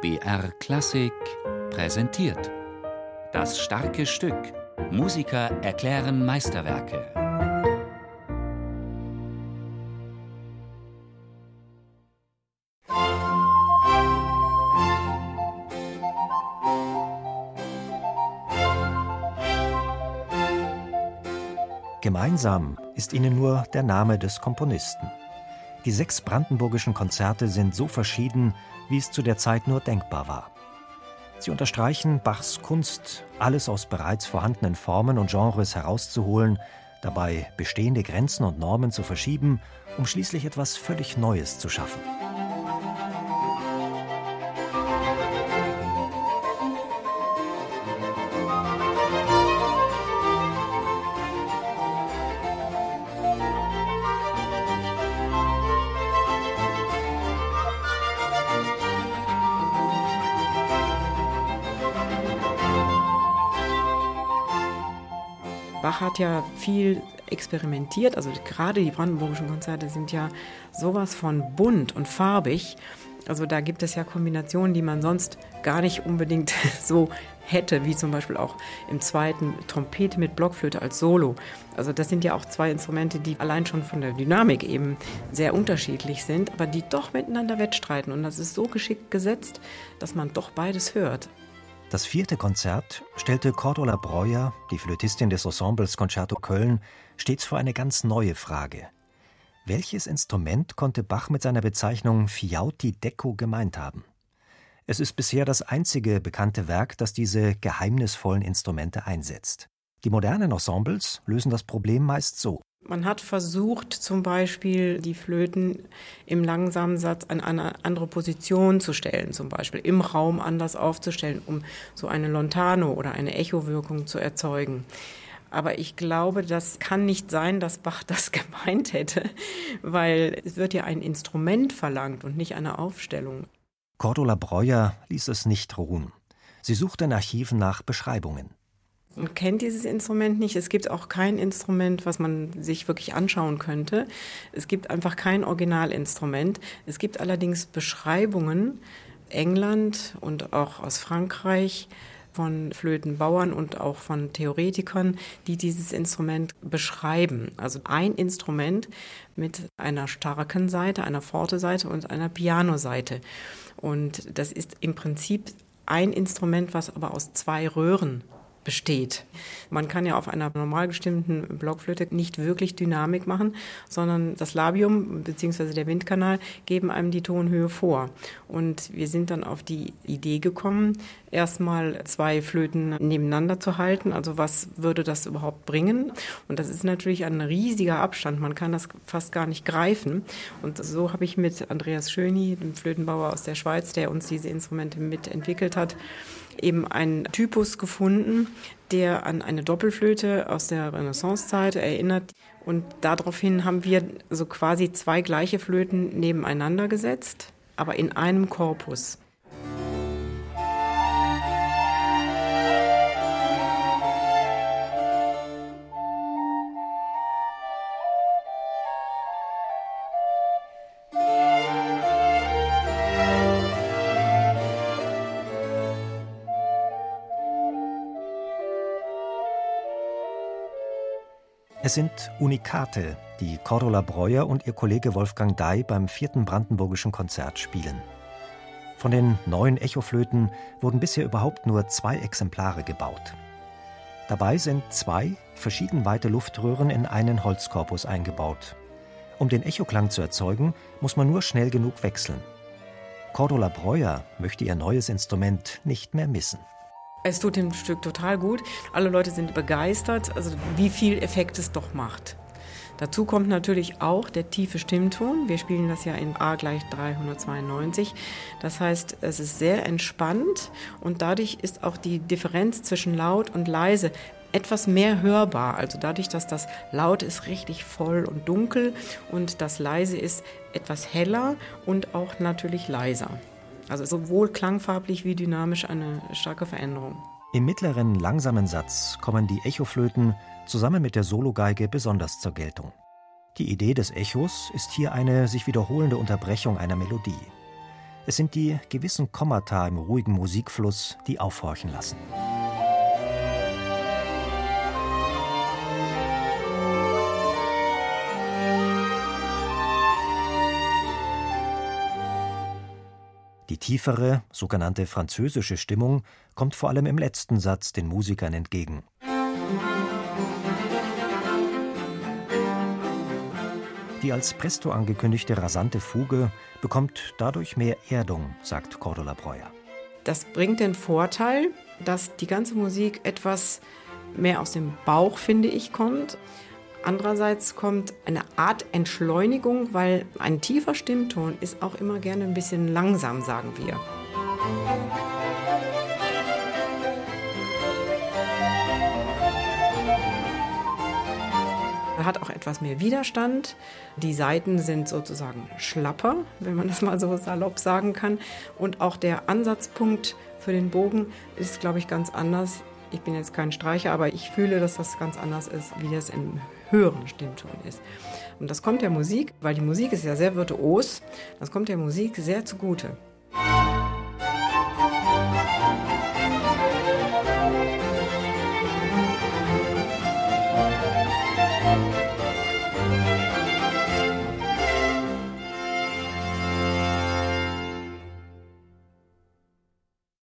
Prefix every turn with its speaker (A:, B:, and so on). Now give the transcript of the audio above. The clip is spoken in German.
A: BR Klassik präsentiert. Das starke Stück. Musiker erklären Meisterwerke.
B: Gemeinsam ist ihnen nur der Name des Komponisten. Die sechs brandenburgischen Konzerte sind so verschieden, wie es zu der Zeit nur denkbar war. Sie unterstreichen Bachs Kunst, alles aus bereits vorhandenen Formen und Genres herauszuholen, dabei bestehende Grenzen und Normen zu verschieben, um schließlich etwas völlig Neues zu schaffen.
C: Bach hat ja viel experimentiert, also gerade die brandenburgischen Konzerte sind ja sowas von bunt und farbig. Also da gibt es ja Kombinationen, die man sonst gar nicht unbedingt so hätte, wie zum Beispiel auch im zweiten Trompete mit Blockflöte als Solo. Also das sind ja auch zwei Instrumente, die allein schon von der Dynamik eben sehr unterschiedlich sind, aber die doch miteinander wettstreiten. Und das ist so geschickt gesetzt, dass man doch beides hört.
B: Das vierte Konzert stellte Cordula Breuer, die Flötistin des Ensembles Concerto Köln, stets vor eine ganz neue Frage. Welches Instrument konnte Bach mit seiner Bezeichnung Fiauti Decco gemeint haben? Es ist bisher das einzige bekannte Werk, das diese geheimnisvollen Instrumente einsetzt. Die modernen Ensembles lösen das Problem meist so.
C: Man hat versucht, zum Beispiel die Flöten im langsamen Satz an eine andere Position zu stellen, zum Beispiel im Raum anders aufzustellen, um so eine Lontano oder eine Echowirkung zu erzeugen. Aber ich glaube, das kann nicht sein, dass Bach das gemeint hätte, weil es wird ja ein Instrument verlangt und nicht eine Aufstellung.
B: Cordula Breuer ließ es nicht ruhen. Sie suchte in Archiven nach Beschreibungen
C: und kennt dieses Instrument nicht. Es gibt auch kein Instrument, was man sich wirklich anschauen könnte. Es gibt einfach kein Originalinstrument. Es gibt allerdings Beschreibungen, England und auch aus Frankreich, von Flötenbauern und auch von Theoretikern, die dieses Instrument beschreiben. Also ein Instrument mit einer starken Seite, einer forte Seite und einer Piano-Seite. Und das ist im Prinzip ein Instrument, was aber aus zwei Röhren besteht. Man kann ja auf einer normal gestimmten Blockflöte nicht wirklich Dynamik machen, sondern das Labium bzw. der Windkanal geben einem die Tonhöhe vor. Und wir sind dann auf die Idee gekommen, erstmal zwei Flöten nebeneinander zu halten. Also was würde das überhaupt bringen? Und das ist natürlich ein riesiger Abstand. Man kann das fast gar nicht greifen. Und so habe ich mit Andreas Schöni, dem Flötenbauer aus der Schweiz, der uns diese Instrumente mitentwickelt hat, eben einen Typus gefunden, der an eine Doppelflöte aus der Renaissancezeit erinnert. Und daraufhin haben wir so quasi zwei gleiche Flöten nebeneinander gesetzt, aber in einem Korpus.
B: Es sind Unikate, die Cordula Breuer und ihr Kollege Wolfgang Dai beim vierten Brandenburgischen Konzert spielen. Von den neuen Echoflöten wurden bisher überhaupt nur zwei Exemplare gebaut. Dabei sind zwei verschieden weite Luftröhren in einen Holzkorpus eingebaut. Um den Echoklang zu erzeugen, muss man nur schnell genug wechseln. Cordula Breuer möchte ihr neues Instrument nicht mehr missen.
C: Es tut dem Stück total gut. Alle Leute sind begeistert, also wie viel Effekt es doch macht. Dazu kommt natürlich auch der tiefe Stimmton. Wir spielen das ja in A gleich 392. Das heißt, es ist sehr entspannt und dadurch ist auch die Differenz zwischen laut und leise etwas mehr hörbar. Also dadurch, dass das laut ist, richtig voll und dunkel und das leise ist etwas heller und auch natürlich leiser. Also sowohl klangfarblich wie dynamisch eine starke Veränderung.
B: Im mittleren langsamen Satz kommen die Echoflöten zusammen mit der Sologeige besonders zur Geltung. Die Idee des Echos ist hier eine sich wiederholende Unterbrechung einer Melodie. Es sind die gewissen Kommata im ruhigen Musikfluss, die aufhorchen lassen. Die tiefere, sogenannte französische Stimmung kommt vor allem im letzten Satz den Musikern entgegen. Die als Presto angekündigte rasante Fuge bekommt dadurch mehr Erdung, sagt Cordula Breuer.
C: Das bringt den Vorteil, dass die ganze Musik etwas mehr aus dem Bauch, finde ich, kommt. Andererseits kommt eine Art Entschleunigung, weil ein tiefer Stimmton ist auch immer gerne ein bisschen langsam, sagen wir. Er hat auch etwas mehr Widerstand. Die Saiten sind sozusagen schlapper, wenn man das mal so salopp sagen kann. Und auch der Ansatzpunkt für den Bogen ist, glaube ich, ganz anders. Ich bin jetzt kein Streicher, aber ich fühle, dass das ganz anders ist, wie das im höheren Stimmton ist. Und das kommt der Musik, weil die Musik ist ja sehr virtuos, das kommt der Musik sehr zugute.